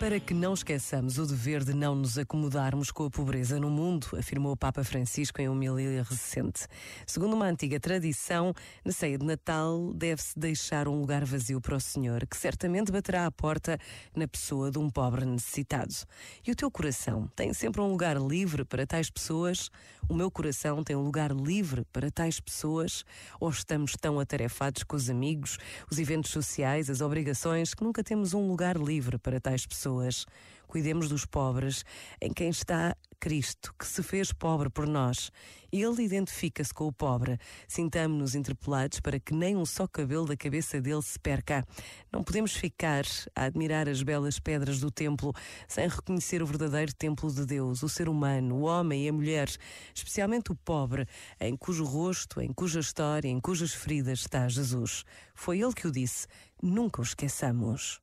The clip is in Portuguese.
Para que não esqueçamos o dever de não nos acomodarmos com a pobreza no mundo, afirmou o Papa Francisco em uma homilia recente. Segundo uma antiga tradição, na ceia de Natal deve-se deixar um lugar vazio para o Senhor, que certamente baterá à porta na pessoa de um pobre necessitado. E o teu coração tem sempre um lugar livre para tais pessoas? O meu coração tem um lugar livre para tais pessoas? Ou estamos tão atarefados com os amigos, os eventos sociais, as obrigações, que nunca temos um lugar livre para tais pessoas? Pessoas. Cuidemos dos pobres, em quem está Cristo, que se fez pobre por nós. Ele identifica-se com o pobre. Sintamos-nos interpelados para que nem um só cabelo da cabeça dele se perca. Não podemos ficar a admirar as belas pedras do templo sem reconhecer o verdadeiro templo de Deus, o ser humano, o homem e a mulher, especialmente o pobre, em cujo rosto, em cuja história, em cujas feridas está Jesus. Foi ele que o disse. Nunca o esqueçamos.